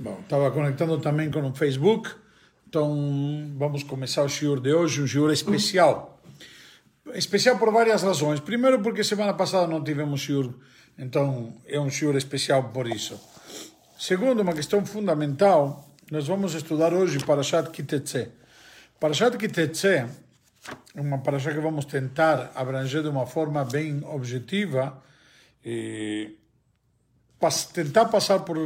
Bom, estava conectando também com o Facebook, então vamos começar o shiur de hoje, um shiur especial. Especial por várias razões. Primeiro porque semana passada não tivemos shiur, então é um shiur especial por isso. Segundo, uma questão fundamental, nós vamos estudar hoje Parashat Kitetse. Parashat Kitetse é uma parashat que vamos tentar abranger de uma forma bem objetiva e tentar passar por,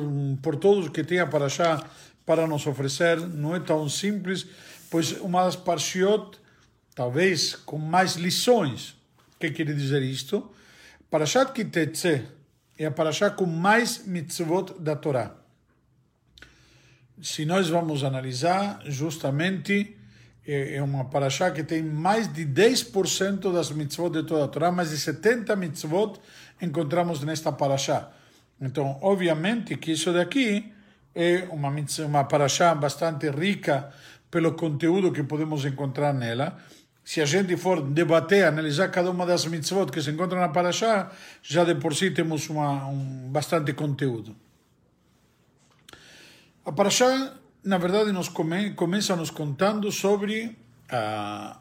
por todos que tem a Parashá para nos oferecer não é tão simples, pois uma das Parshiot, talvez com mais lições. Que quer dizer isto? Parashat Kitetse é a Parashá com mais mitzvot da Torá. Se nós vamos analisar, justamente é uma Parashá que tem mais de 10% das mitzvot de toda a Torá, mais de 70 mitzvot encontramos nesta Parashá. Então, obviamente que isso daqui é uma, uma paraxá bastante rica pelo conteúdo que podemos encontrar nela. Se a gente for debater, analisar cada uma das mitzvot que se encontram na paraxá, já de por si temos uma, um bastante conteúdo. A paraxá, na verdade, nos come, começa nos contando sobre a,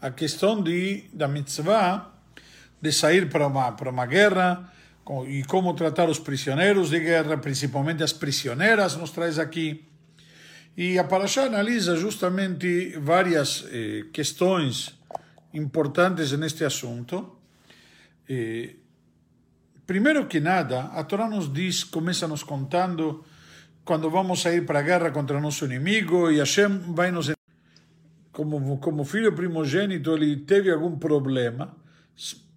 a questão de, da mitzvah de sair para uma, para uma guerra, e como tratar os prisioneiros de guerra, principalmente as prisioneiras, nos traz aqui. E a Parashá analisa justamente várias eh, questões importantes neste assunto. Eh, primeiro que nada, a Torá nos diz, começa nos contando quando vamos sair para a guerra contra nosso inimigo e Hashem vai nos como como filho primogênito ele teve algum problema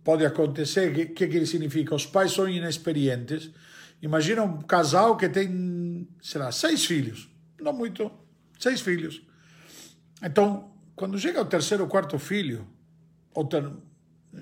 pode acontecer. O que, que, significa? Os pais são inexperientes. Imagina um casal que tem, sei lá, seis filhos. Não muito, seis filhos. Então, quando chega o terceiro ou quarto filho,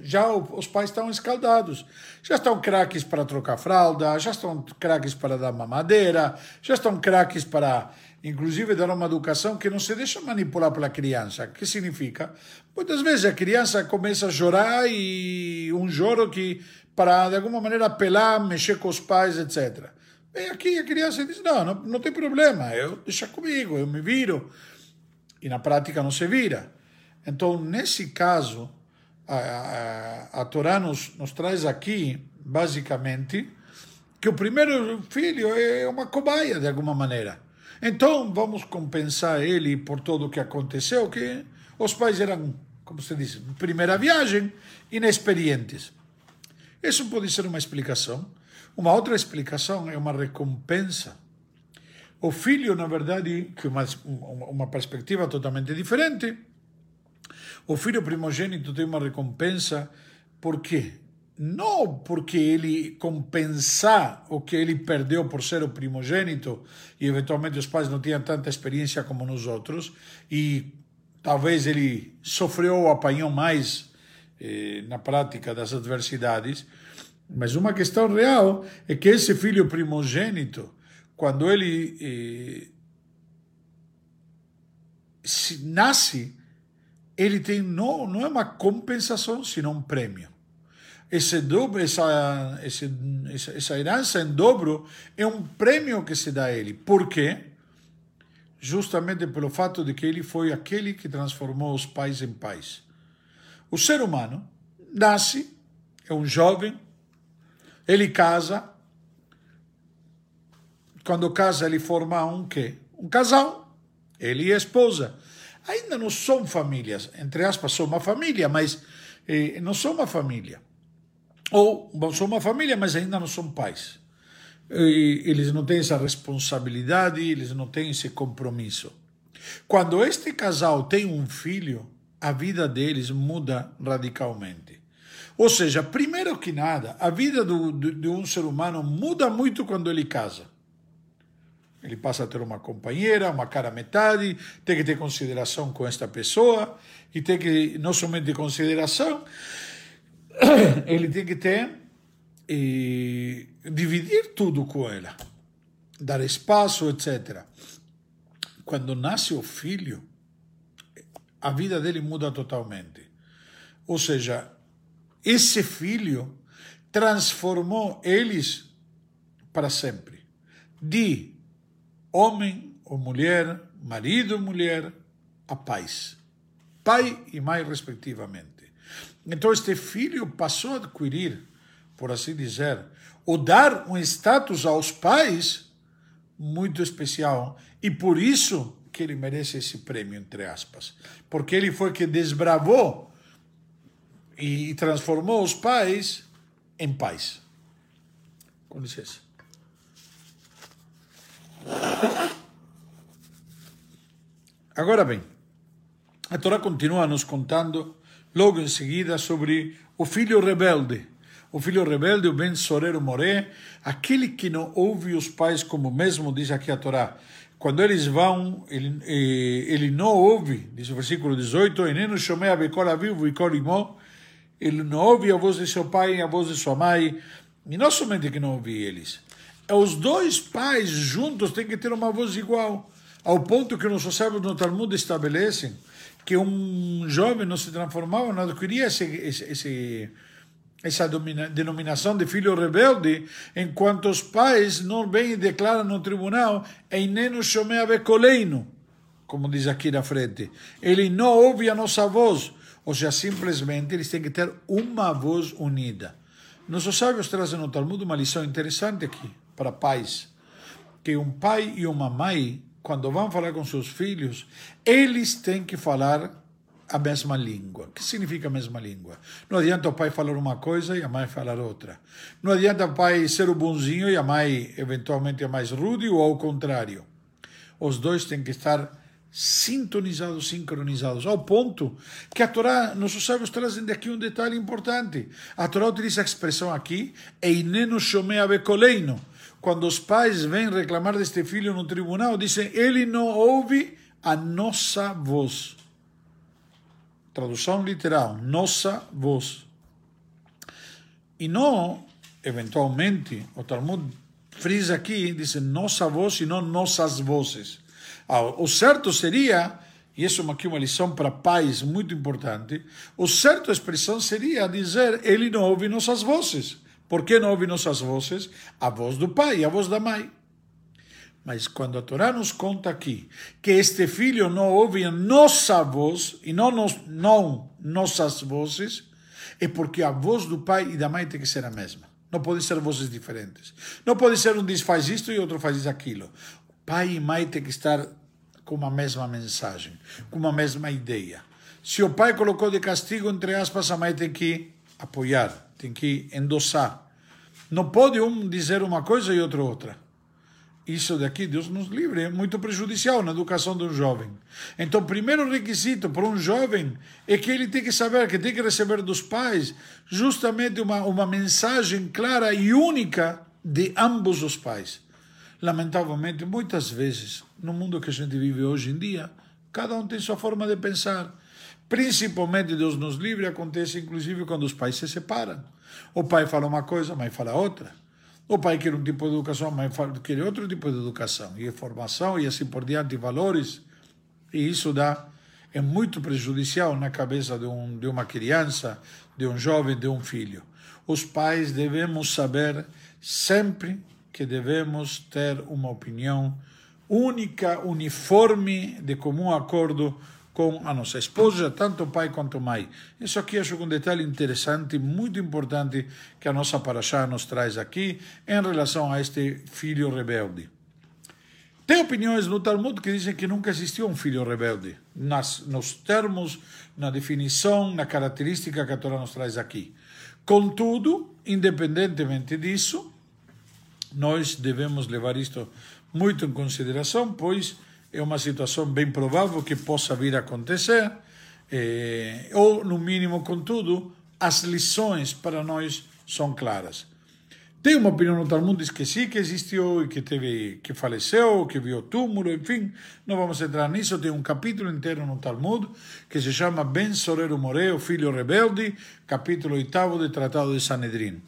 já os pais estão escaldados. Já estão craques para trocar fralda, já estão craques para dar mamadeira, já estão craques para inclusive dar uma educação que não se deixa manipular pela criança. O que significa? Muitas vezes a criança começa a chorar e um choro que, para de alguma maneira apelar, mexer com os pais, etc. Vem aqui a criança diz: não, não, não tem problema, eu deixa comigo, eu me viro. E na prática não se vira. Então, nesse caso, a, a, a Torá nos, nos traz aqui, basicamente, que o primeiro filho é uma cobaia, de alguma maneira. Então, vamos compensar ele por tudo o que aconteceu, que os pais eram, como se diz, primeira viagem, inexperientes. Isso pode ser uma explicação. Uma outra explicação é uma recompensa. O filho, na verdade, que uma, uma perspectiva totalmente diferente, o filho primogênito tem uma recompensa porque não porque ele compensar o que ele perdeu por ser o primogênito e eventualmente os pais não tinham tanta experiência como nós outros e talvez ele sofreu ou apanhou mais eh, na prática das adversidades, mas uma questão real é que esse filho primogênito, quando ele eh, nasce, ele tem não, não é uma compensação, senão um prêmio esse dobro, essa, esse, essa herança em dobro é um prêmio que se dá a ele. Por quê? Justamente pelo fato de que ele foi aquele que transformou os pais em pais. O ser humano nasce, é um jovem, ele casa, quando casa ele forma um quê? Um casal, ele e a esposa. Ainda não são famílias, entre aspas, são uma família, mas eh, não são uma família ou são uma família, mas ainda não são pais. E eles não têm essa responsabilidade, eles não têm esse compromisso. Quando este casal tem um filho, a vida deles muda radicalmente. Ou seja, primeiro que nada, a vida do, do, de um ser humano muda muito quando ele casa. Ele passa a ter uma companheira, uma cara metade, tem que ter consideração com esta pessoa, e tem que, não somente consideração, ele tem que ter e dividir tudo com ela, dar espaço, etc. Quando nasce o filho, a vida dele muda totalmente. Ou seja, esse filho transformou eles para sempre. de homem ou mulher, marido ou mulher, a pais, pai e mãe, respectivamente. Então, este filho passou a adquirir, por assim dizer, ou dar um status aos pais muito especial. E por isso que ele merece esse prêmio, entre aspas. Porque ele foi que desbravou e transformou os pais em pais. Com licença. Agora bem, a Torá continua nos contando logo em seguida sobre o filho rebelde. O filho rebelde, o Ben Sorero Moré, aquele que não ouve os pais, como mesmo diz aqui a Torá. Quando eles vão, ele, eh, ele não ouve, diz o versículo 18, Eneno Shomea Bekol Aviv Bekol Imó, ele não ouve a voz de seu pai e a voz de sua mãe, e não somente que não ouve eles, os dois pais juntos têm que ter uma voz igual, ao ponto que nossos sábios no Talmud estabelecem que um jovem não se transformava, não adquiria esse, esse, essa denominação de filho rebelde, enquanto os pais não vêm e declaram no tribunal, Einenu Shomea Bekoleinu, como diz aqui na frente. Ele não ouve a nossa voz, ou seja, simplesmente eles têm que ter uma voz unida. Nossos sábios trazem no Talmud uma lição interessante aqui, para pais, que um pai e uma mãe quando vão falar com seus filhos, eles têm que falar a mesma língua. O que significa a mesma língua? Não adianta o pai falar uma coisa e a mãe falar outra. Não adianta o pai ser o bonzinho e a mãe, eventualmente, a mais rude ou ao contrário. Os dois têm que estar sintonizados, sincronizados, ao ponto que a Torá, nossos sábios trazem daqui um detalhe importante. A Torá utiliza a expressão aqui, Einenu Shomea Bekoleino, quando os pais vêm reclamar deste filho no tribunal, dizem: ele não ouve a nossa voz. Tradução literal: nossa voz. E não, eventualmente, o Talmud frisa aqui, diz nossa voz e não nossas vozes. O certo seria, e isso é aqui uma lição para pais muito importante, o certo expressão seria dizer: ele não ouve nossas vozes. Por que não ouve nossas vozes? A voz do pai e a voz da mãe. Mas quando a Torá nos conta aqui que este filho não ouve a nossa voz e não, nos, não nossas vozes, é porque a voz do pai e da mãe tem que ser a mesma. Não pode ser vozes diferentes. Não pode ser um diz faz isto e outro faz aquilo. Pai e mãe têm que estar com uma mesma mensagem, com uma mesma ideia. Se o pai colocou de castigo, entre aspas, a mãe tem que apoiar, tem que endossar. Não pode um dizer uma coisa e outro outra. Isso daqui, Deus nos livre, é muito prejudicial na educação de um jovem. Então, o primeiro requisito para um jovem é que ele tem que saber, que tem que receber dos pais justamente uma, uma mensagem clara e única de ambos os pais. Lamentavelmente, muitas vezes, no mundo que a gente vive hoje em dia, cada um tem sua forma de pensar. Principalmente, Deus nos livre, acontece inclusive quando os pais se separam. O pai fala uma coisa, a mãe fala outra. O pai quer um tipo de educação, a mãe quer outro tipo de educação. E formação e assim por diante, valores. E isso dá, é muito prejudicial na cabeça de, um, de uma criança, de um jovem, de um filho. Os pais devemos saber sempre que devemos ter uma opinião única, uniforme, de comum acordo com a nossa esposa, tanto pai quanto mãe. Isso aqui acho que um detalhe interessante, muito importante, que a nossa paraxá nos traz aqui em relação a este filho rebelde. Tem opiniões no Talmud que dizem que nunca existiu um filho rebelde, nas, nos termos, na definição, na característica que a Torá nos traz aqui. Contudo, independentemente disso, nós devemos levar isto muito em consideração, pois é uma situação bem provável que possa vir a acontecer, eh, ou, no mínimo, contudo, as lições para nós são claras. Tem uma opinião no Talmud diz que existiu e que teve, que faleceu, que viu túmulo, enfim, não vamos entrar nisso. Tem um capítulo inteiro no Talmud que se chama Ben Sorero Moré, o filho rebelde, capítulo oitavo do Tratado de Sanedrim.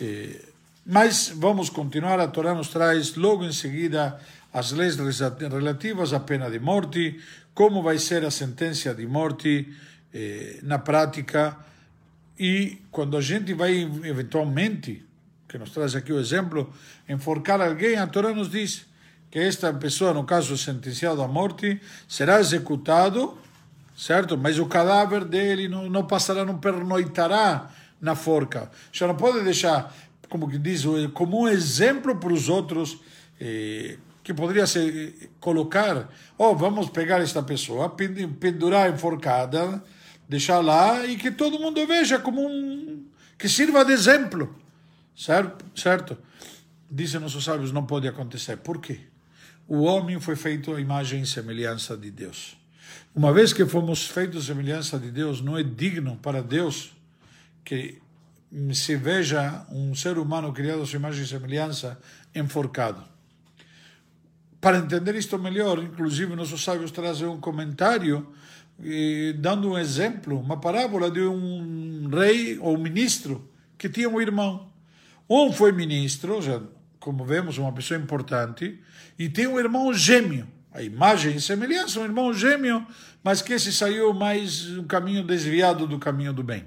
Eh, mas vamos continuar, a Torá nos traz logo em seguida as leis relativas à pena de morte, como vai ser a sentença de morte eh, na prática e quando a gente vai eventualmente que nos traz aqui o exemplo, enforcar alguém, a Torá nos diz que esta pessoa, no caso sentenciado à morte, será executado, certo? Mas o cadáver dele não, não passará, não pernoitará na forca. Já não pode deixar, como que diz, como um exemplo para os outros, eh, que poderia se colocar, oh, vamos pegar esta pessoa, pendurar enforcada, deixar lá e que todo mundo veja como um que sirva de exemplo, certo? Certo? Dizem nossos sábios, não pode acontecer. Por quê? O homem foi feito à imagem e semelhança de Deus. Uma vez que fomos feitos à semelhança de Deus, não é digno para Deus que se veja um ser humano criado à sua imagem e semelhança enforcado. Para entender isto melhor, inclusive nossos sábios trazem um comentário eh, dando um exemplo, uma parábola de um rei ou ministro que tinha um irmão. Um foi ministro, já, como vemos, uma pessoa importante, e tem um irmão gêmeo. A imagem e semelhança, um irmão gêmeo, mas que se saiu mais um caminho desviado do caminho do bem.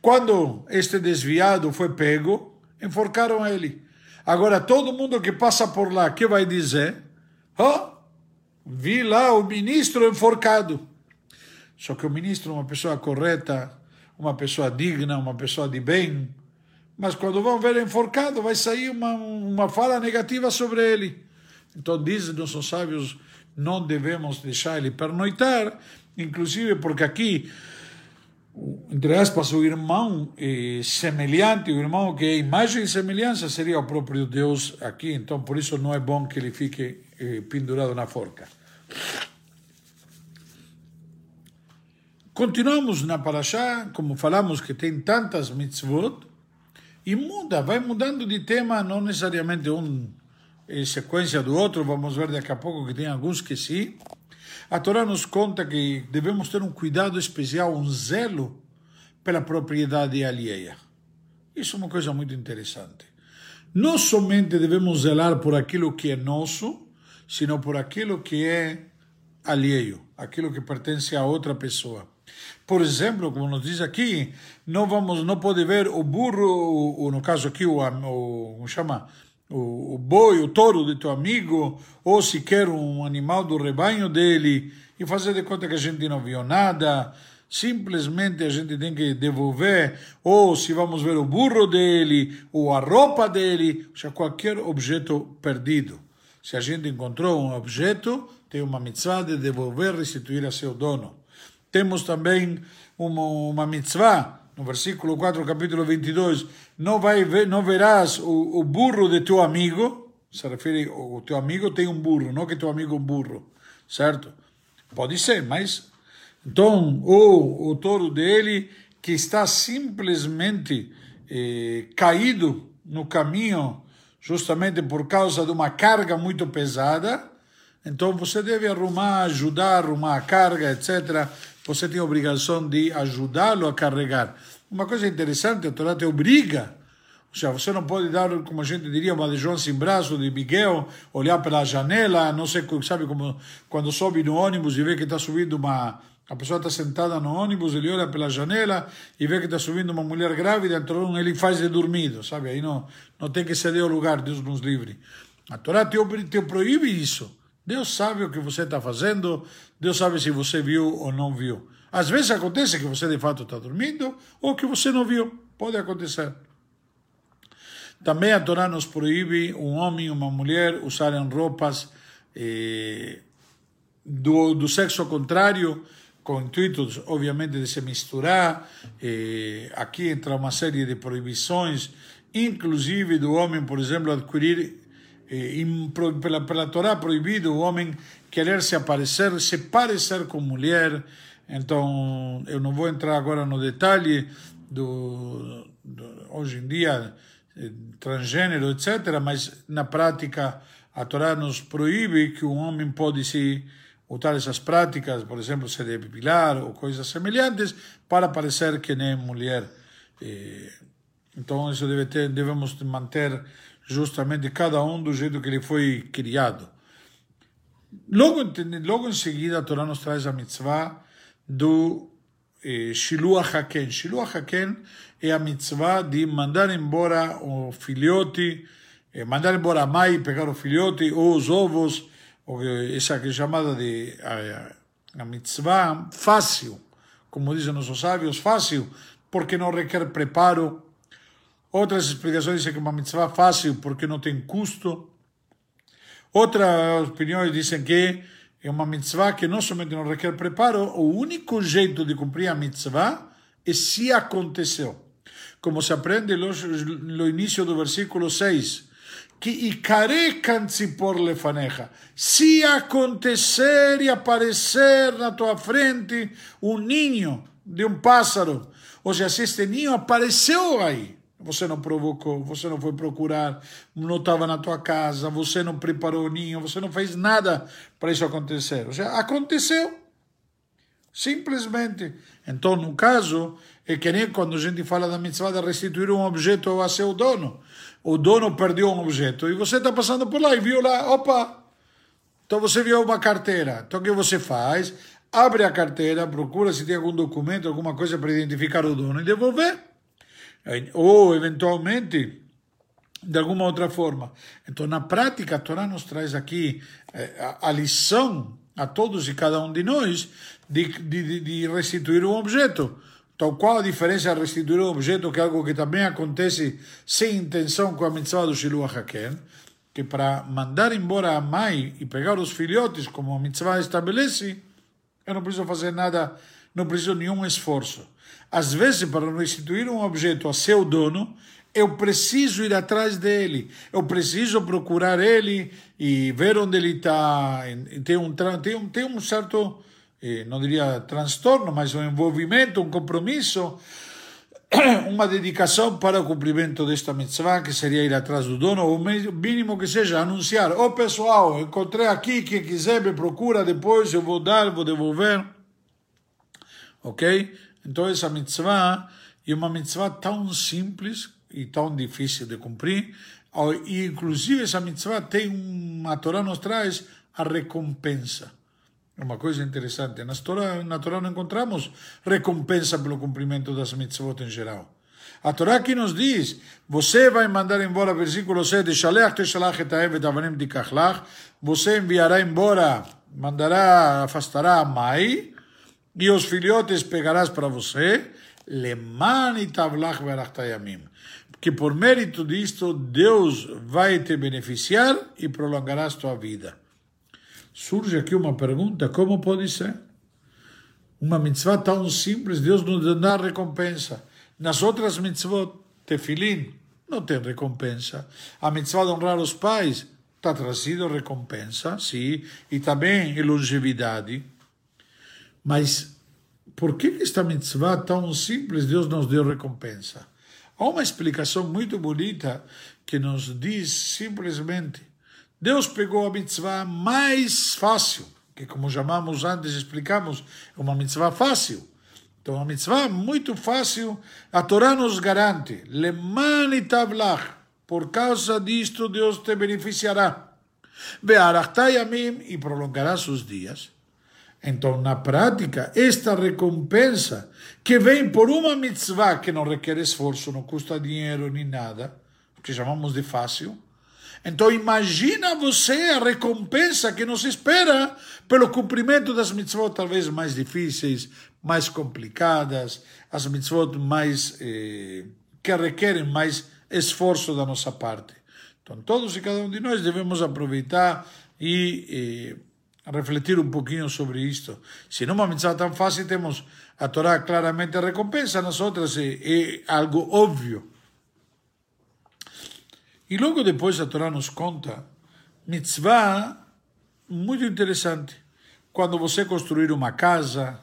Quando este desviado foi pego, enforcaram ele. Agora, todo mundo que passa por lá, que vai dizer? Oh, vi lá o ministro enforcado. Só que o ministro é uma pessoa correta, uma pessoa digna, uma pessoa de bem. Mas quando vão ver enforcado, vai sair uma, uma fala negativa sobre ele. Então, dizem nossos sábios, não devemos deixar ele pernoitar, inclusive porque aqui, entre aspas, o irmão eh, semelhante, o irmão que é imagem e semelhança, seria o próprio Deus aqui. Então, por isso não é bom que ele fique eh, pendurado na forca. Continuamos na Parashá, como falamos que tem tantas mitzvot, e muda, vai mudando de tema, não necessariamente um em sequência do outro, vamos ver daqui a pouco que tem alguns que sim. A Torá nos conta que devemos ter um cuidado especial, um zelo pela propriedade alheia. Isso é uma coisa muito interessante. Não somente devemos zelar por aquilo que é nosso, sino por aquilo que é alheio, aquilo que pertence a outra pessoa. Por exemplo, como nos diz aqui, não vamos, não pode ver o burro, ou no caso aqui o, o como chama, o, o boi, o touro de teu amigo, ou sequer um animal do rebanho dele, e fazer de conta que a gente não viu nada. Simplesmente a gente tem que devolver, ou se vamos ver o burro dele, ou a roupa dele, ou seja, qualquer objeto perdido. Se a gente encontrou um objeto, tem uma mitzvah de devolver, restituir a seu dono. Temos também uma, uma mitzvah, no versículo 4, capítulo 22, não, vai ver, não verás o, o burro de teu amigo, se refere, o teu amigo tem um burro, não que teu amigo é um burro, certo? Pode ser, mas... Então, ou o touro dele que está simplesmente eh, caído no caminho justamente por causa de uma carga muito pesada, então você deve arrumar, ajudar, arrumar a carga, etc você tem a obrigação de ajudá-lo a carregar. Uma coisa interessante, a Torá te obriga. Ou seja, você não pode dar, como a gente diria, uma de João sem braço, de Miguel, olhar pela janela, não sei, sabe como quando sobe no ônibus e vê que está subindo uma. A pessoa está sentada no ônibus, ele olha pela janela e vê que está subindo uma mulher grávida, então ele faz de dormido, sabe? Aí não, não tem que ceder o lugar, Deus nos livre. A Torá te, te proíbe isso. Deus sabe o que você está fazendo, Deus sabe se você viu ou não viu. Às vezes acontece que você de fato está dormindo ou que você não viu. Pode acontecer. Também a Torá nos proíbe um homem e uma mulher usarem roupas eh, do, do sexo contrário, com intuitos, obviamente, de se misturar. Eh, aqui entra uma série de proibições, inclusive do homem, por exemplo, adquirir pela, pela Torá proibido o homem querer se aparecer, se parecer com mulher. Então, eu não vou entrar agora no detalhe do, do hoje em dia eh, transgênero, etc. Mas na prática a Torá nos proíbe que um homem pode se usar essas práticas, por exemplo, se depilar ou coisas semelhantes, para parecer que nem mulher. Então, isso deve ter, devemos manter justamente cada um do jeito que ele foi criado. Logo, logo em seguida, a Torá nos traz a mitzvah do eh, Shiluach Haken. Shiluach Haken é a mitzvah de mandar embora o filhote, eh, mandar embora a mãe, pegar o filhote ou os ovos, ou essa que é chamada de a, a mitzvah fácil, como dizem nossos sábios, fácil, porque não requer preparo. Outras explicações dizem que é uma mitzvah fácil porque não tem custo. Outras opiniões dizem que é uma mitzvah que não somente não requer preparo, o único jeito de cumprir a mitzvah é se aconteceu. Como se aprende no início do versículo 6, Se acontecer e aparecer na tua frente um ninho de um pássaro, ou seja, se este ninho apareceu aí, você não provocou, você não foi procurar, não estava na tua casa, você não preparou o ninho, você não fez nada para isso acontecer. Ou seja, aconteceu. Simplesmente. Então, no caso, é que nem quando a gente fala da mitzvah de restituir um objeto a seu dono. O dono perdeu um objeto e você está passando por lá e viu lá, opa, então você viu uma carteira. Então o que você faz? Abre a carteira, procura se tem algum documento, alguma coisa para identificar o dono e devolver ou eventualmente de alguma outra forma. Então, na prática, a Torá nos traz aqui eh, a, a lição a todos e cada um de nós de, de, de restituir um objeto. Então, qual a diferença de restituir um objeto, que é algo que também acontece sem intenção com a mitzvah do Shiluah Haken, que para mandar embora a mãe e pegar os filhotes, como a mitzvah estabelece, eu não preciso fazer nada, não preciso nenhum esforço. Às vezes, para restituir um objeto a seu dono, eu preciso ir atrás dele, eu preciso procurar ele e ver onde ele está. Tem um, tem um, tem um certo, eh, não diria transtorno, mas um envolvimento, um compromisso, uma dedicação para o cumprimento desta mitzvah, que seria ir atrás do dono, ou mínimo que seja anunciar: Ô oh, pessoal, encontrei aqui, quem quiser me procura depois, eu vou dar, vou devolver. Ok? Então, essa mitzvah é uma mitzvah tão simples e tão difícil de cumprir. E, inclusive, essa mitzvah tem uma, a Torá nos traz a recompensa. É uma coisa interessante. Na Torá, na Torá não encontramos recompensa pelo cumprimento das mitzvot em geral. A Torá aqui nos diz, você vai mandar embora, versículo 7, Shalech teshalach et haevet avanim você enviará embora, mandará, afastará a mãe, e os filhotes pegarás para você, leman itablach verachtayamim. Que por mérito disto, Deus vai te beneficiar e prolongarás tua vida. Surge aqui uma pergunta: como pode ser? Uma mitzvah tão simples, Deus nos dá recompensa. Nas outras mitzvot, tefilim, não tem recompensa. A mitzvah de honrar os pais, está trazido recompensa, sim, e também longevidade. Mas por que esta mitzvah tão simples Deus nos deu recompensa? Há uma explicação muito bonita que nos diz simplesmente: Deus pegou a mitzvah mais fácil, que como chamamos antes, explicamos, é uma mitzvah fácil. Então, uma mitzvah muito fácil, a Torá nos garante: Leman itablach, por causa disto Deus te beneficiará. Be'arachtayamim, e prolongará seus dias. Então, na prática, esta recompensa que vem por uma mitzvah que não requer esforço, não custa dinheiro nem nada, que chamamos de fácil. Então, imagina você a recompensa que nos espera pelo cumprimento das mitzvot talvez mais difíceis, mais complicadas, as mitzvot mais eh, que requerem mais esforço da nossa parte. Então, todos e cada um de nós devemos aproveitar e eh, refletir um pouquinho sobre isto. Se numa mitzvah tão fácil temos a Torá claramente a recompensa, nas outras é, é algo óbvio. E logo depois a Torá nos conta mitzvah muito interessante. Quando você construir uma casa,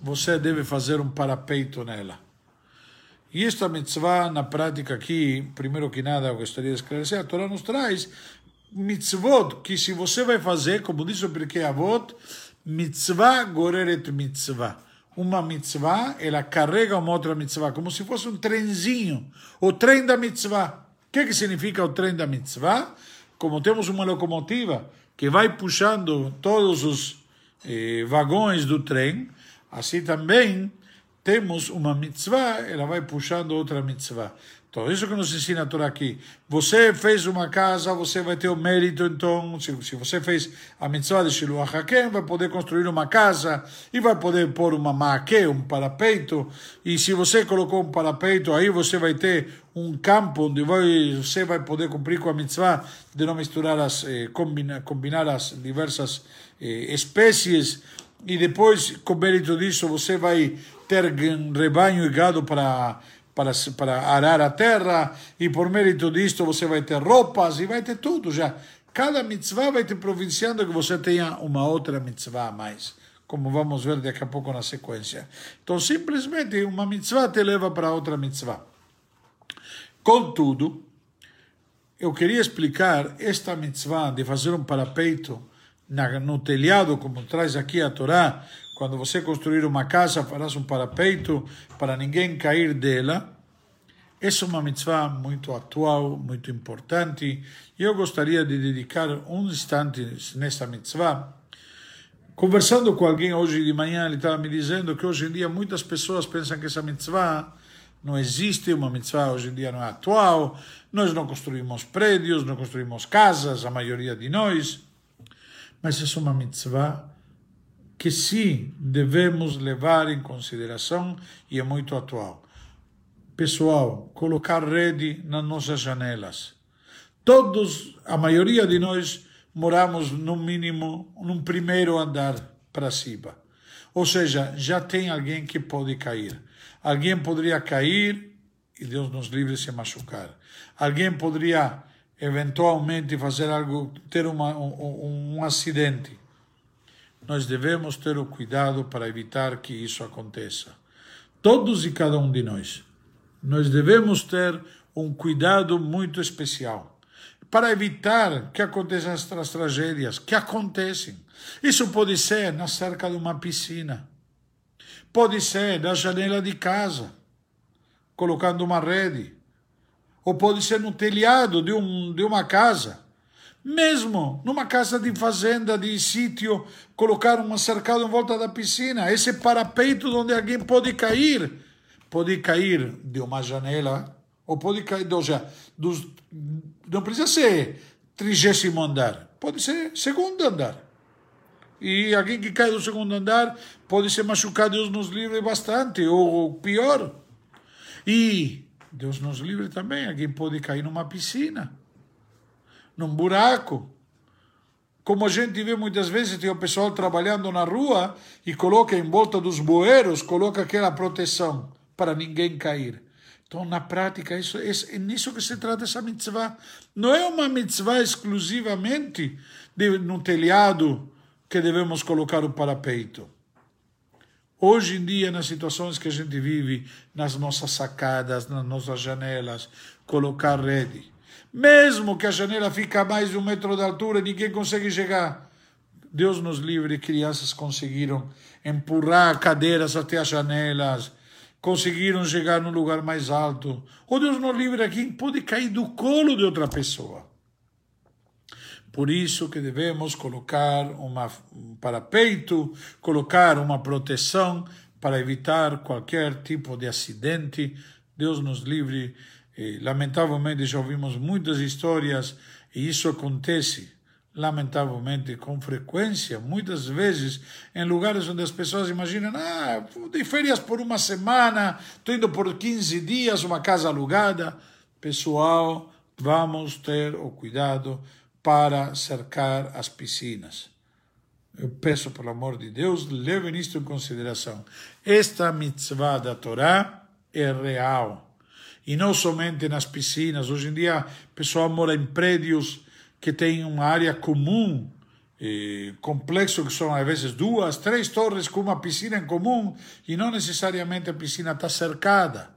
você deve fazer um parapeito nela. E esta mitzvah, na prática aqui, primeiro que nada, eu gostaria de esclarecer, a Torá nos traz mitzvot, que se você vai fazer, como diz o Pirkei Avot, mitzvah goreret mitzvah. Uma mitzvah, ela carrega uma outra mitzvah, como se fosse um trenzinho, o trem da mitzvah. O que, que significa o trem da mitzvah? Como temos uma locomotiva que vai puxando todos os eh, vagões do trem, assim também temos uma mitzvah, ela vai puxando outra mitzvah. Então, isso que nos ensina a Torá aqui. Você fez uma casa, você vai ter o mérito, então, se, se você fez a mitzvah de Shiluach Hakem, vai poder construir uma casa e vai poder pôr uma maque, um parapeito. E se você colocou um parapeito, aí você vai ter um campo onde vai, você vai poder cumprir com a mitzvah de não misturar as, eh, combinar, as diversas eh, espécies. E depois, com mérito disso, você vai ter rebanho e gado para para, para arar a terra, e por mérito disto você vai ter roupas e vai ter tudo já. Cada mitzvah vai te provinciando que você tenha uma outra mitzvah a mais, como vamos ver daqui a pouco na sequência. Então, simplesmente, uma mitzvah te leva para outra mitzvah. Contudo, eu queria explicar esta mitzvah de fazer um parapeito no telhado, como traz aqui a Torá, quando você construir uma casa, farás um parapeito para ninguém cair dela. Essa é uma mitzvah muito atual, muito importante. Eu gostaria de dedicar um instante nesta mitzvah. Conversando com alguém hoje de manhã, ele estava me dizendo que hoje em dia muitas pessoas pensam que essa mitzvah não existe, uma mitzvah hoje em dia não é atual, nós não construímos prédios, não construímos casas, a maioria de nós. Mas essa é uma mitzvah que sim devemos levar em consideração e é muito atual. Pessoal, colocar rede nas nossas janelas. Todos, a maioria de nós, moramos no mínimo num primeiro andar para cima. Ou seja, já tem alguém que pode cair. Alguém poderia cair e Deus nos livre se machucar. Alguém poderia eventualmente fazer algo, ter uma, um, um acidente nós devemos ter o cuidado para evitar que isso aconteça. Todos e cada um de nós. Nós devemos ter um cuidado muito especial para evitar que aconteçam as tragédias que acontecem. Isso pode ser na cerca de uma piscina, pode ser na janela de casa, colocando uma rede, ou pode ser no telhado de, um, de uma casa mesmo numa casa de fazenda, de sítio, colocar uma cercada em volta da piscina, esse parapeito onde alguém pode cair, pode cair de uma janela, ou pode cair, ou seja, dos, não precisa ser trigésimo andar, pode ser segundo andar. E alguém que cai do segundo andar pode ser machucado, Deus nos livre bastante, ou pior. E Deus nos livre também, alguém pode cair numa piscina num buraco. Como a gente vê muitas vezes, tem o pessoal trabalhando na rua e coloca em volta dos bueiros, coloca aquela proteção para ninguém cair. Então, na prática, isso, é nisso que se trata essa mitzvah. Não é uma mitzvah exclusivamente de, no telhado que devemos colocar o parapeito. Hoje em dia, nas situações que a gente vive, nas nossas sacadas, nas nossas janelas, colocar rede mesmo que a janela fica a mais de um metro de altura, ninguém consegue chegar. Deus nos livre, crianças conseguiram empurrar cadeiras até as janelas, conseguiram chegar no lugar mais alto. Ou Deus nos livre, aqui pode cair do colo de outra pessoa. Por isso que devemos colocar uma, um parapeito, colocar uma proteção para evitar qualquer tipo de acidente. Deus nos livre e, lamentavelmente já ouvimos muitas histórias e isso acontece lamentavelmente com frequência, muitas vezes em lugares onde as pessoas imaginam, ah, de férias por uma semana, estou indo por 15 dias, uma casa alugada. Pessoal, vamos ter o cuidado para cercar as piscinas. Eu peço, pelo amor de Deus, levem isto em consideração. Esta mitzvah da Torá é real e não somente nas piscinas. Hoje em dia, o pessoal mora em prédios que têm uma área comum, eh, complexo, que são às vezes duas, três torres com uma piscina em comum, e não necessariamente a piscina está cercada.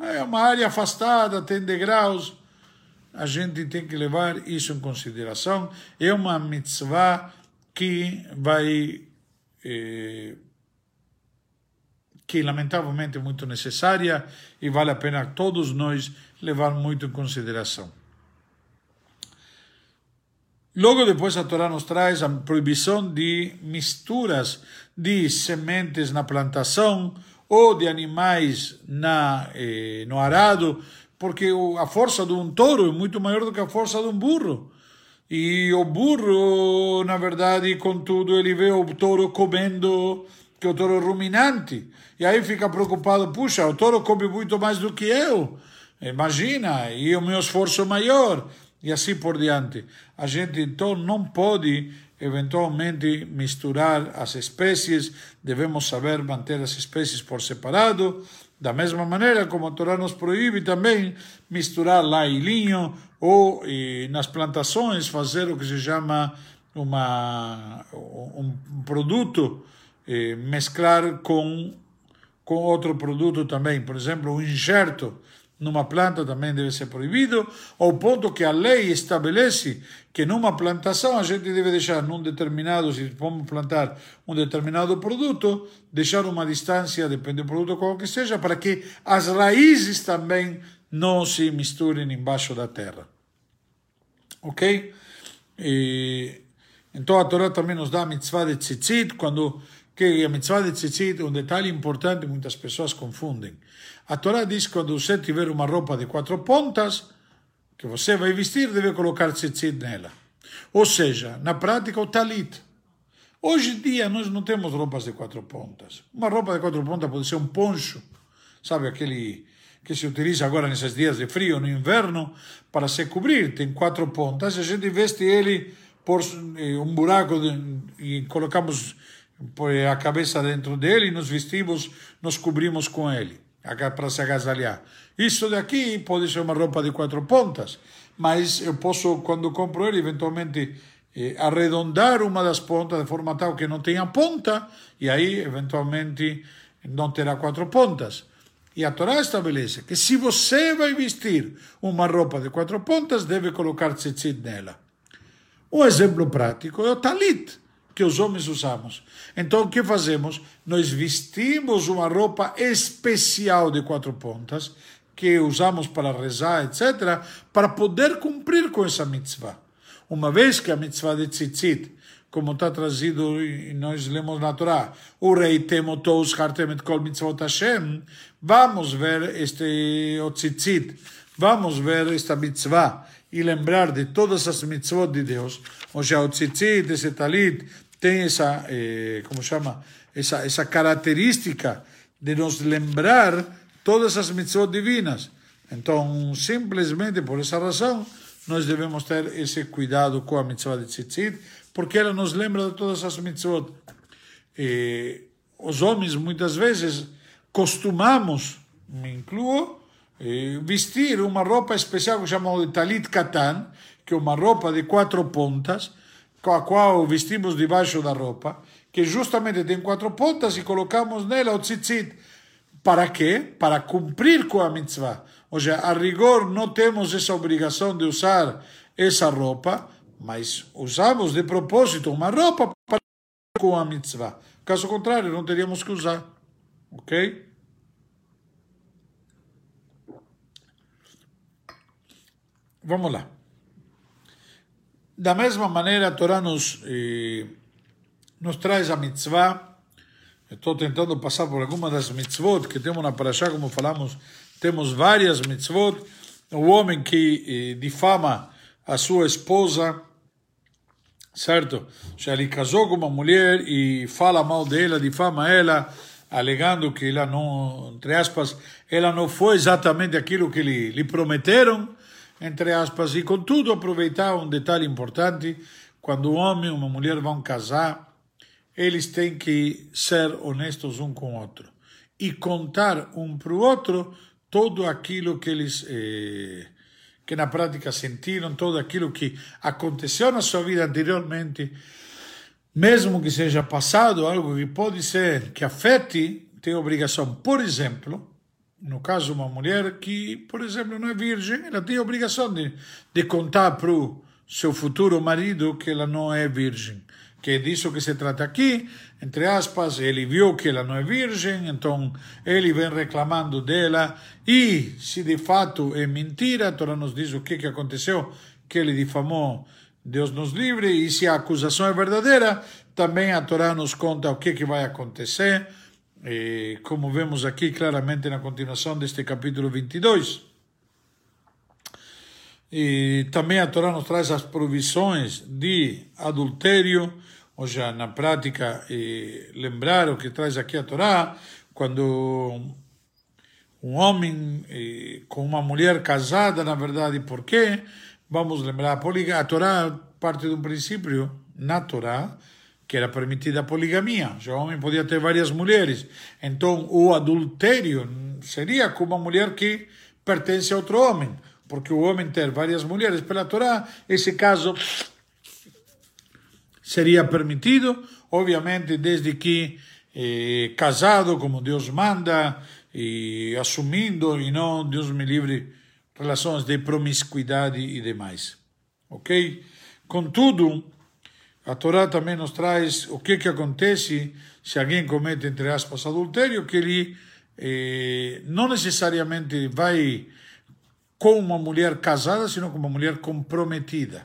É uma área afastada, tem degraus. A gente tem que levar isso em consideração. É uma mitzvah que vai eh, que lamentavelmente é muito necessária e vale a pena todos nós levar muito em consideração. Logo depois a Torá nos traz a proibição de misturas de sementes na plantação ou de animais na, eh, no arado, porque a força de um touro é muito maior do que a força de um burro. E o burro, na verdade, contudo, ele vê o touro comendo, que o touro é ruminante. E aí fica preocupado, puxa, o touro come muito mais do que eu. Imagina, e o meu esforço é maior. E assim por diante. A gente então não pode eventualmente misturar as espécies, devemos saber manter as espécies por separado, da mesma maneira como a Torá nos proíbe também misturar lá e linho ou e, nas plantações fazer o que se chama uma, um produto, eh, mesclar com, com outro produto também. Por exemplo, o enxerto numa planta também deve ser proibido, ao ponto que a lei estabelece que numa plantação a gente deve deixar num determinado, se vamos plantar um determinado produto, deixar uma distância, depende do produto qual que seja, para que as raízes também não se misturem embaixo da terra. Ok? E, então a Torá também nos dá a mitzvah de tzitzit, quando que a mitzvah de tzitzit é um detalhe importante, muitas pessoas confundem. A Torá diz que quando você tiver uma roupa de quatro pontas, que você vai vestir, deve colocar tzitzit nela. Ou seja, na prática, o talit. Hoje em dia, nós não temos roupas de quatro pontas. Uma roupa de quatro pontas pode ser um poncho, sabe, aquele que se utiliza agora nesses dias de frio, no inverno, para se cobrir. Tem quatro pontas, a gente veste ele por eh, um buraco de, e colocamos a cabeça dentro dele e nos vestimos, nos cobrimos com ele para se agasalhar. Isso daqui pode ser uma roupa de quatro pontas, mas eu posso, quando compro ele, eventualmente eh, arredondar uma das pontas de forma tal que não tenha ponta, e aí, eventualmente, não terá quatro pontas. E a Torá estabelece que se você vai vestir uma roupa de quatro pontas, deve colocar tzitzit nela. Um exemplo prático é o talit que os homens usamos. Então, o que fazemos? Nós vestimos uma roupa especial de quatro pontas, que usamos para rezar, etc., para poder cumprir com essa mitzvah. Uma vez que a mitzvah de tzitzit, como está trazido e nós lemos na Torá, o rei temotos hartemet kol mitzvot Hashem, vamos ver este o tzitzit, vamos ver esta mitzvah e lembrar de todas as mitzvot de Deus, ou seja, o tzitzit, esse talit, tem essa, eh, como chama, essa, essa característica de nos lembrar todas as mitzvot divinas. Então, simplesmente por essa razão, nós devemos ter esse cuidado com a mitzvah de tzitzit, porque ela nos lembra de todas as mitzvot. E os homens, muitas vezes, costumamos, me incluo, eh, vestir uma roupa especial que chamamos de talit katan, que é uma roupa de quatro pontas, com a qual vestimos debaixo da roupa, que justamente tem quatro pontas e colocamos nela o tzitzit. Para quê? Para cumprir com a mitzvah. Ou seja, a rigor não temos essa obrigação de usar essa roupa, mas usamos de propósito uma roupa para com a mitzvah. Caso contrário, não teríamos que usar. Ok? Vamos lá. Da mesma maneira, a Torá nos, eh, nos traz a mitzvah. Estou tentando passar por alguma das mitzvot que temos na Parashá, como falamos, temos várias mitzvot. O homem que eh, difama a sua esposa, certo? Já ele casou com uma mulher e fala mal dela, difama ela, alegando que ela não, entre aspas, ela não foi exatamente aquilo que lhe, lhe prometeram entre aspas, e contudo aproveitar um detalhe importante, quando um homem e uma mulher vão casar, eles têm que ser honestos um com o outro e contar um para o outro todo aquilo que eles eh, que na prática sentiram, todo aquilo que aconteceu na sua vida anteriormente, mesmo que seja passado, algo que pode ser que afete, tem obrigação, por exemplo, no caso uma mulher que, por exemplo, não é virgem, ela tem a obrigação de, de contar para o seu futuro marido que ela não é virgem. Que é disso que se trata aqui, entre aspas, ele viu que ela não é virgem, então ele vem reclamando dela, e se de fato é mentira, a Torá nos diz o que, que aconteceu, que ele difamou, Deus nos livre, e se a acusação é verdadeira, também a Torá nos conta o que, que vai acontecer, eh, como vemos aqui claramente na continuação deste capítulo 22. E também a Torá nos traz as provisões de adultério, ou já na prática, eh, lembrar o que traz aqui a Torá, quando um homem eh, com uma mulher casada, na verdade, por quê? Vamos lembrar, a, a Torá parte de um princípio na Torá, que era permitida a poligamia. O homem podia ter várias mulheres. Então, o adultério seria com uma mulher que pertence a outro homem. Porque o homem ter várias mulheres pela Torá, esse caso seria permitido, obviamente, desde que eh, casado, como Deus manda, e assumindo, e não, Deus me livre, relações de promiscuidade e demais. Ok? Contudo, a Torá também nos traz o que, que acontece se alguém comete, entre aspas, adultério, que ele eh, não necessariamente vai com uma mulher casada, sino com uma mulher comprometida.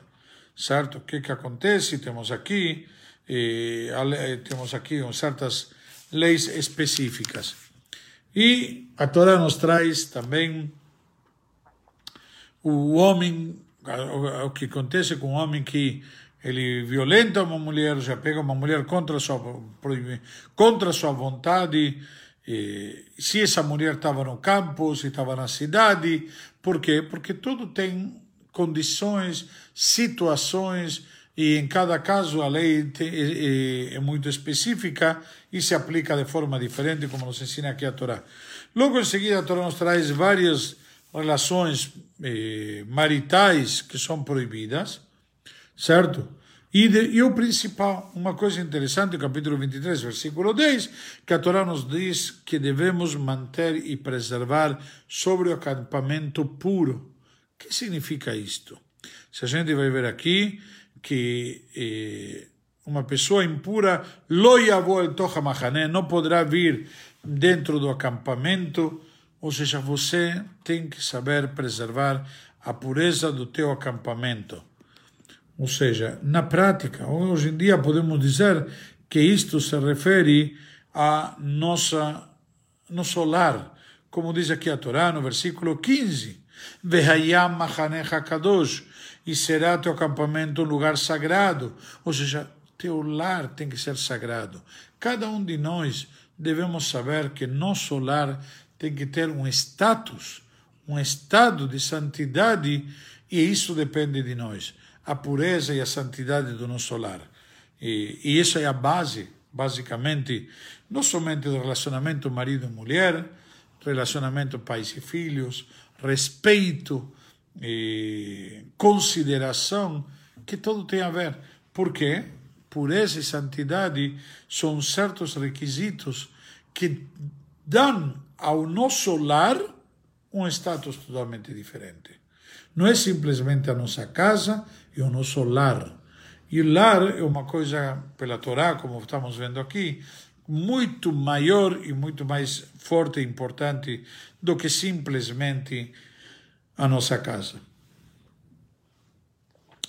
Certo? O que, que acontece? Temos aqui, eh, temos aqui certas leis específicas. E a Torá nos traz também o homem, o que acontece com o homem que ele violenta uma mulher, já pega uma mulher contra sua contra sua vontade. E, se essa mulher estava no campo, se estava na cidade, por quê? Porque tudo tem condições, situações e em cada caso a lei é, é, muito específica e se aplica de forma diferente, como nos ensina aqui a Torá. Logo em seguida, a Torá nos traz várias relações eh, maritais que são proibidas certo? E, de, e o principal, uma coisa interessante, capítulo 23, versículo 10, que a Torá nos diz que devemos manter e preservar sobre o acampamento puro. O que significa isto? Se a gente vai ver aqui que eh, uma pessoa impura, não poderá vir dentro do acampamento, ou seja, você tem que saber preservar a pureza do teu acampamento. Ou seja, na prática, hoje em dia podemos dizer que isto se refere a nossa nosso lar, como diz aqui a Torá no versículo 15. Vehayam machanecha kadosh, e será teu acampamento um lugar sagrado. Ou seja, teu lar tem que ser sagrado. Cada um de nós devemos saber que nosso lar tem que ter um status, um estado de santidade, e isso depende de nós a pureza e a santidade do nosso lar. E, e isso é a base, basicamente, não somente do relacionamento marido-mulher, relacionamento pais e filhos, respeito, e consideração, que tudo tem a ver. Por quê? Pureza e santidade são certos requisitos que dão ao nosso lar um status totalmente diferente. Não é simplesmente a nossa casa e o nosso lar. E lar é uma coisa, pela Torá, como estamos vendo aqui, muito maior e muito mais forte e importante do que simplesmente a nossa casa.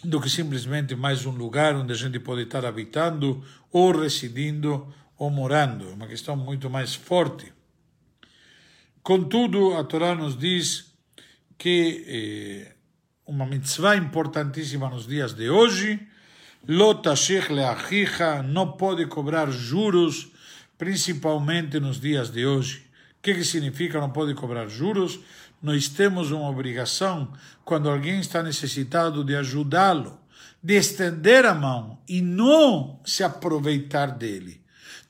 Do que simplesmente mais um lugar onde a gente pode estar habitando, ou residindo, ou morando. É uma questão muito mais forte. Contudo, a Torá nos diz que eh, uma mitzvah importantíssima nos dias de hoje, lotashich leachija, não pode cobrar juros, principalmente nos dias de hoje. O que, que significa não pode cobrar juros? Nós temos uma obrigação, quando alguém está necessitado, de ajudá-lo, de estender a mão e não se aproveitar dele.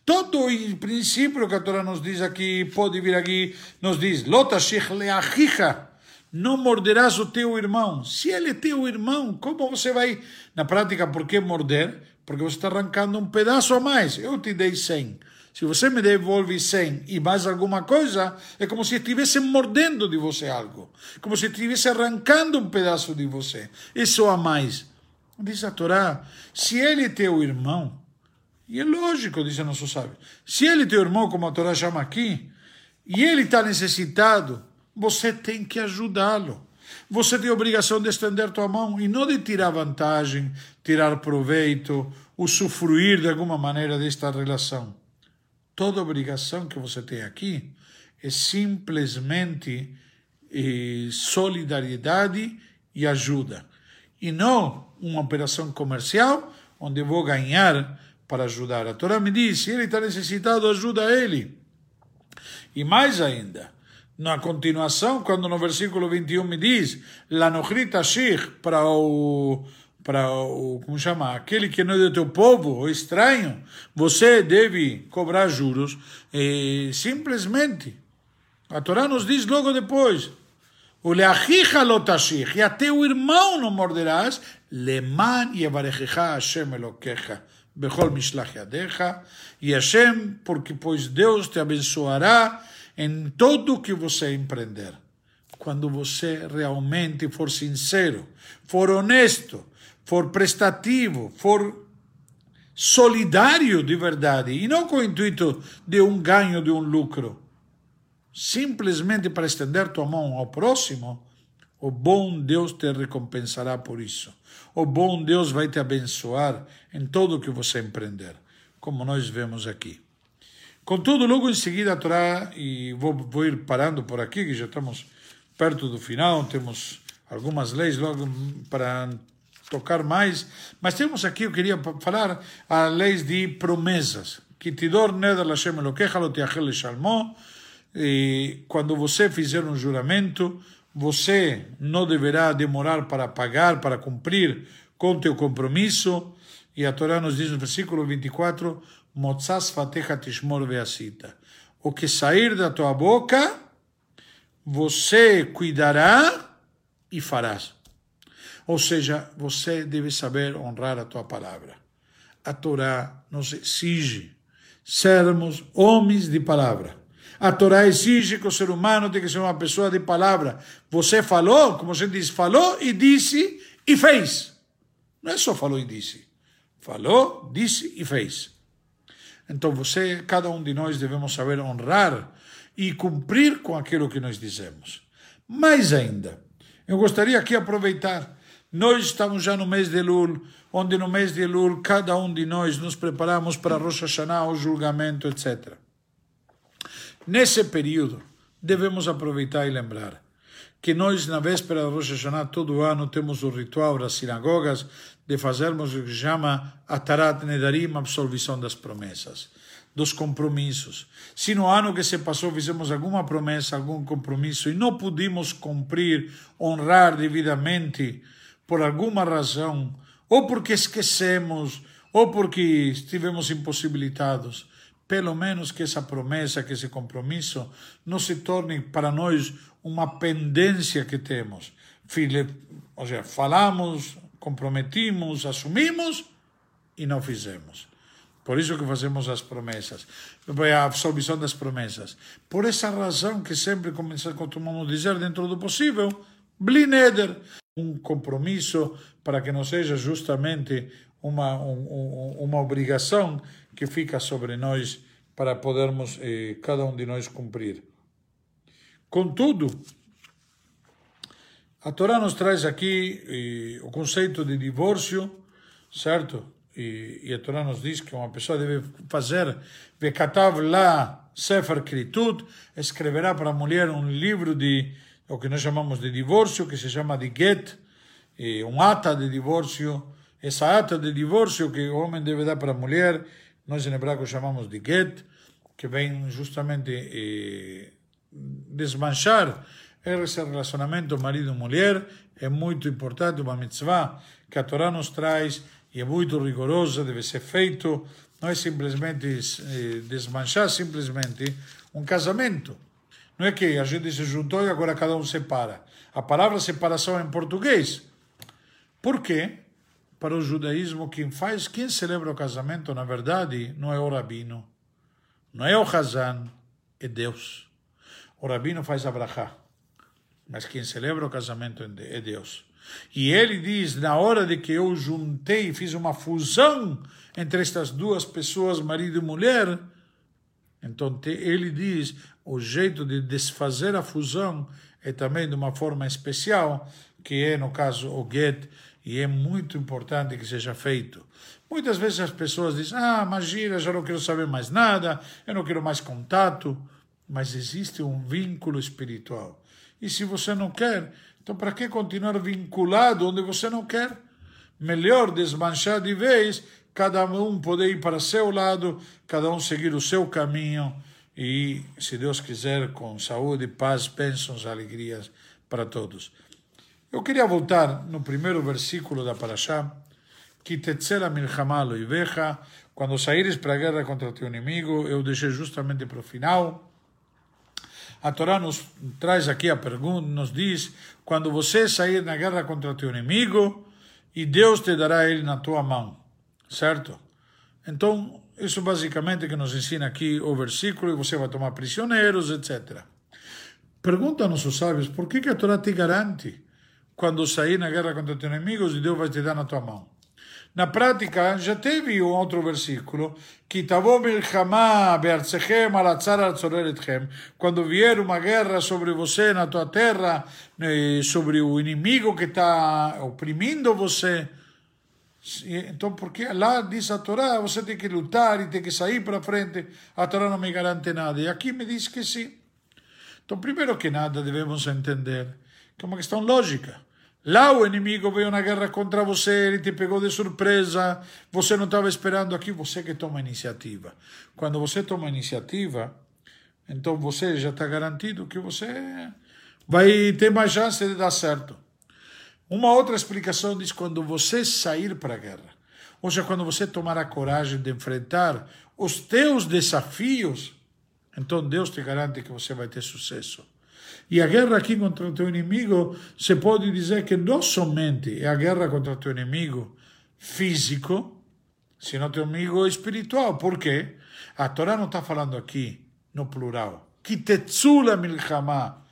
Todo o princípio que a Torá nos diz aqui, pode vir aqui, nos diz, lotashich leachija, não morderás o teu irmão. Se ele é teu irmão, como você vai. Na prática, por que morder? Porque você está arrancando um pedaço a mais. Eu te dei 100. Se você me devolve 100 e mais alguma coisa, é como se estivesse mordendo de você algo. Como se estivesse arrancando um pedaço de você. Isso a mais. Diz a Torá: se ele é teu irmão, e é lógico, diz a nosso sábio, se ele é teu irmão, como a Torá chama aqui, e ele está necessitado, você tem que ajudá-lo. Você tem a obrigação de estender tua mão e não de tirar vantagem, tirar proveito, usufruir de alguma maneira desta relação. Toda obrigação que você tem aqui é simplesmente eh, solidariedade e ajuda. E não uma operação comercial onde vou ganhar para ajudar. A Torá me diz, se ele está necessitado, ajuda ele. E mais ainda, na continuação, quando no versículo 21 me diz, Lanohrita Shir, para o para o, como chama, aquele que não é do teu povo, o estranho, você deve cobrar juros, e simplesmente. A Torá nos diz logo depois, o leachicha lotashich, e até o irmão não morderás, leman yevarechecha Hashem eloquecha, bechol mishlach yadecha, e Hashem, porque pois Deus te abençoará em tudo que você empreender. Quando você realmente for sincero, for honesto, for prestativo, for solidário de verdade, e não com o intuito de um ganho, de um lucro. Simplesmente para estender tua mão ao próximo, o bom Deus te recompensará por isso. O bom Deus vai te abençoar em tudo que você empreender, como nós vemos aqui. Contudo, logo em seguida a Torá, e vou, vou ir parando por aqui, que já estamos perto do final, temos algumas leis logo para tocar mais, mas temos aqui, eu queria falar, as leis de promessas. Shalmo, e quando você fizer um juramento, você não deverá demorar para pagar, para cumprir com teu compromisso. E a Torá nos diz no versículo 24, Motzas fatecha tishmor veasita. O que sair da tua boca, você cuidará e farás. Ou seja, você deve saber honrar a tua palavra. A Torá nos exige sermos homens de palavra. A Torá exige que o ser humano tem que ser uma pessoa de palavra. Você falou, como você diz, falou e disse e fez. Não é só falou e disse. Falou, disse e fez. Então você, cada um de nós, devemos saber honrar e cumprir com aquilo que nós dizemos. Mais ainda, eu gostaria aqui aproveitar nós estamos já no mês de Elul, onde no mês de Elul cada um de nós nos preparamos para Rosh Hashanah, o julgamento, etc. Nesse período, devemos aproveitar e lembrar que nós, na véspera de Rosh Hashanah, todo ano temos o ritual das sinagogas de fazermos o que chama Atarat Nedarim, absolvição das promessas, dos compromissos. Se no ano que se passou fizemos alguma promessa, algum compromisso e não pudimos cumprir, honrar devidamente, por alguma razão, ou porque esquecemos, ou porque estivemos impossibilitados, pelo menos que essa promessa, que esse compromisso não se torne para nós uma pendência que temos. Ou seja, falamos, comprometimos, assumimos e não fizemos. Por isso que fazemos as promessas, a absolvição das promessas. Por essa razão que sempre costumamos dizer, dentro do possível, Blineder, um compromisso para que não seja justamente uma, um, uma obrigação que fica sobre nós para podermos, eh, cada um de nós, cumprir. Contudo, a Torá nos traz aqui eh, o conceito de divórcio, certo? E, e, a Torá nos diz que uma pessoa deve fazer, Vekatav lá, Sefer Kritut, escreverá para a mulher um livro de o que nós chamamos de divórcio, que se chama de get, um ata de divórcio. Essa ata de divórcio que o homem deve dar para a mulher, nós em hebraico chamamos de get, que vem justamente eh, desmanchar esse relacionamento marido-mulher. É muito importante, uma mitzvah que a Torá nos traz e é muito rigorosa, deve ser feito. Não é simplesmente eh, desmanchar simplesmente um casamento. Não é que a gente se juntou e agora cada um separa. A palavra separação é em português. Por quê? Para o judaísmo, quem faz, quem celebra o casamento, na verdade, não é o rabino, não é o Hazan, é Deus. O rabino faz a brachá, mas quem celebra o casamento é Deus. E ele diz: na hora de que eu juntei, fiz uma fusão entre estas duas pessoas, marido e mulher, então ele diz: o jeito de desfazer a fusão é também de uma forma especial, que é, no caso, o get, e é muito importante que seja feito. Muitas vezes as pessoas dizem: Ah, magia, já não quero saber mais nada, eu não quero mais contato. Mas existe um vínculo espiritual. E se você não quer, então para que continuar vinculado onde você não quer? Melhor desmanchar de vez, cada um poder ir para seu lado, cada um seguir o seu caminho e, se Deus quiser, com saúde, paz, bênçãos, alegrias para todos. Eu queria voltar no primeiro versículo da Parashá, que tetzela milhamalo e veja, quando saíres para a guerra contra teu inimigo, eu deixei justamente para o final. A Torá nos traz aqui a pergunta, nos diz, quando você sair na guerra contra teu inimigo, e Deus te dará ele na tua mão, certo? Então, isso basicamente que nos ensina aqui o versículo, e você vai tomar prisioneiros, etc. Pergunta a nossos sábios, por que, que a Torá te garante quando sair na guerra contra teus inimigos e Deus vai te dar na tua mão? Na prática, já teve um outro versículo, que quando vier uma guerra sobre você na tua terra, sobre o inimigo que está oprimindo você, então, porque lá diz a Torá, você tem que lutar e tem que sair para frente, a Torá não me garante nada. E aqui me diz que sim. Então, primeiro que nada, devemos entender que é uma questão lógica. Lá o inimigo veio na guerra contra você, ele te pegou de surpresa, você não estava esperando aqui, você que toma iniciativa. Quando você toma iniciativa, então você já está garantido que você vai ter mais chance de dar certo. Uma outra explicação diz quando você sair para a guerra, ou seja, quando você tomar a coragem de enfrentar os teus desafios, então Deus te garante que você vai ter sucesso. E a guerra aqui contra o teu inimigo, se pode dizer que não somente é a guerra contra o teu inimigo físico, sino teu inimigo espiritual. Por quê? A Torá não está falando aqui no plural. Kitetzula milchama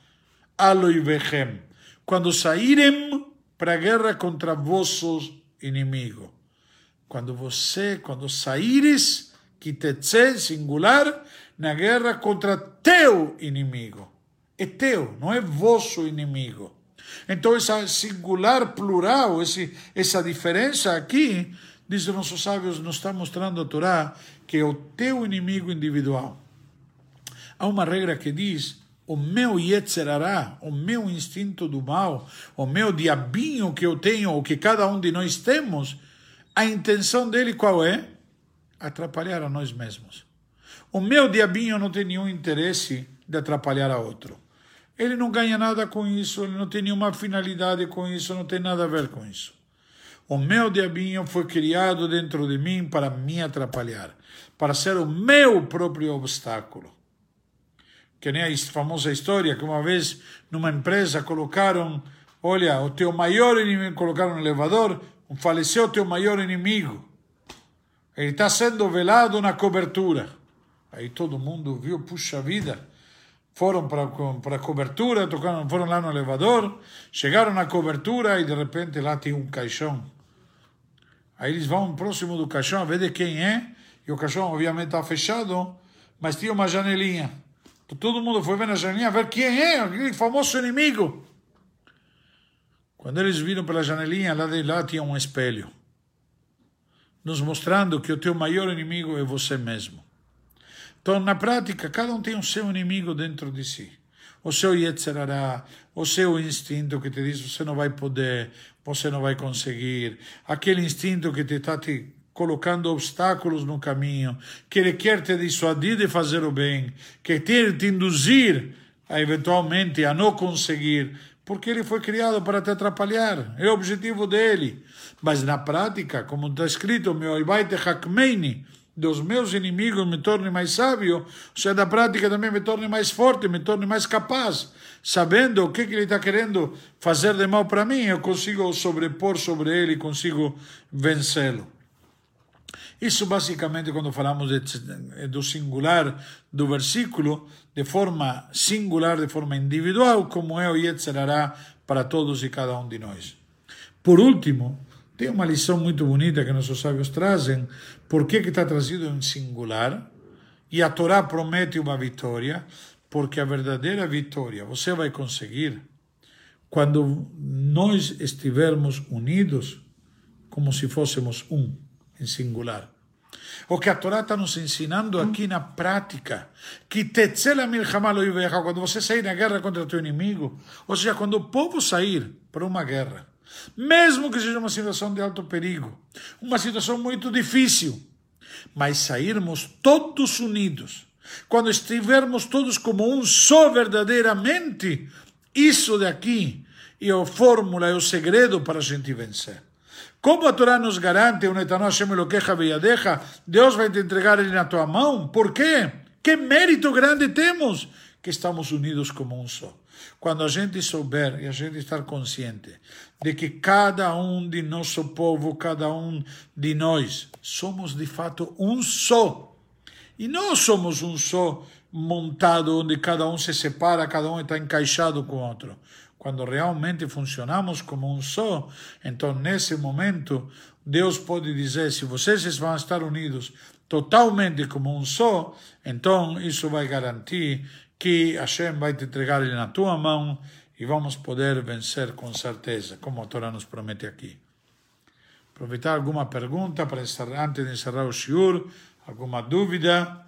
aloivechem. Quando saírem para a guerra contra vossos inimigos. Quando você, quando saíres, te singular, na guerra contra teu inimigo. É teu, não é vosso inimigo. Então, essa singular plural, esse, essa diferença aqui, diz os nossos sábios, nos está mostrando a Torá que é o teu inimigo individual. Há uma regra que diz o meu Yetzerará, o meu instinto do mal, o meu diabinho que eu tenho, ou que cada um de nós temos, a intenção dele qual é? Atrapalhar a nós mesmos. O meu diabinho não tem nenhum interesse de atrapalhar a outro. Ele não ganha nada com isso, ele não tem nenhuma finalidade com isso, não tem nada a ver com isso. O meu diabinho foi criado dentro de mim para me atrapalhar, para ser o meu próprio obstáculo que nem a famosa história que uma vez numa empresa colocaram, olha, o teu maior inimigo, colocaram no elevador, faleceu o teu maior inimigo. Ele está sendo velado na cobertura. Aí todo mundo viu, puxa vida, foram para a cobertura, tocaram, foram lá no elevador, chegaram na cobertura e de repente lá tem um caixão. Aí eles vão próximo do caixão a ver de quem é, e o caixão obviamente está fechado, mas tinha uma janelinha. Todo mundo foi ver na janelinha ver quem é aquele famoso inimigo. Quando eles viram pela janelinha, lá de lá tinha um espelho, nos mostrando que o teu maior inimigo é você mesmo. Então, na prática, cada um tem o seu inimigo dentro de si. O seu Yetzerará, o seu instinto que te diz você não vai poder, você não vai conseguir, aquele instinto que te está te colocando obstáculos no caminho, que ele quer te dissuadir de fazer o bem, que quer te induzir a eventualmente a não conseguir, porque ele foi criado para te atrapalhar, é o objetivo dele. Mas na prática, como está escrito, meu Ibaite Hakmeini, dos meus inimigos me torne mais sábio, ou seja, da prática também me torne mais forte, me torne mais capaz, sabendo o que, que ele está querendo fazer de mal para mim, eu consigo sobrepor sobre ele, consigo vencê-lo. Isso basicamente quando falamos de, do singular do versículo, de forma singular, de forma individual, como é o Yetzerará para todos e cada um de nós. Por último, tem uma lição muito bonita que nossos sábios trazem, por que está trazido em singular, e a Torá promete uma vitória, porque a verdadeira vitória você vai conseguir quando nós estivermos unidos como se fôssemos um, em singular. O que a Torá está nos ensinando aqui na prática, que quando você sair na guerra contra o teu inimigo, ou seja, quando o povo sair para uma guerra, mesmo que seja uma situação de alto perigo, uma situação muito difícil, mas sairmos todos unidos, quando estivermos todos como um só verdadeiramente, isso daqui é a fórmula, é o segredo para a gente vencer. Como a Torá nos garante, Deus vai te entregar ele na tua mão? Por quê? Que mérito grande temos que estamos unidos como um só. Quando a gente souber e a gente estar consciente de que cada um de nosso povo, cada um de nós, somos de fato um só. E não somos um só montado onde cada um se separa, cada um está encaixado com o outro. Quando realmente funcionamos como um só, então nesse momento Deus pode dizer: se vocês vão estar unidos totalmente como um só, então isso vai garantir que Hashem vai te entregar ele na tua mão e vamos poder vencer com certeza, como a Torá nos promete aqui. Aproveitar alguma pergunta para encerrar, antes de encerrar o shiur, alguma dúvida?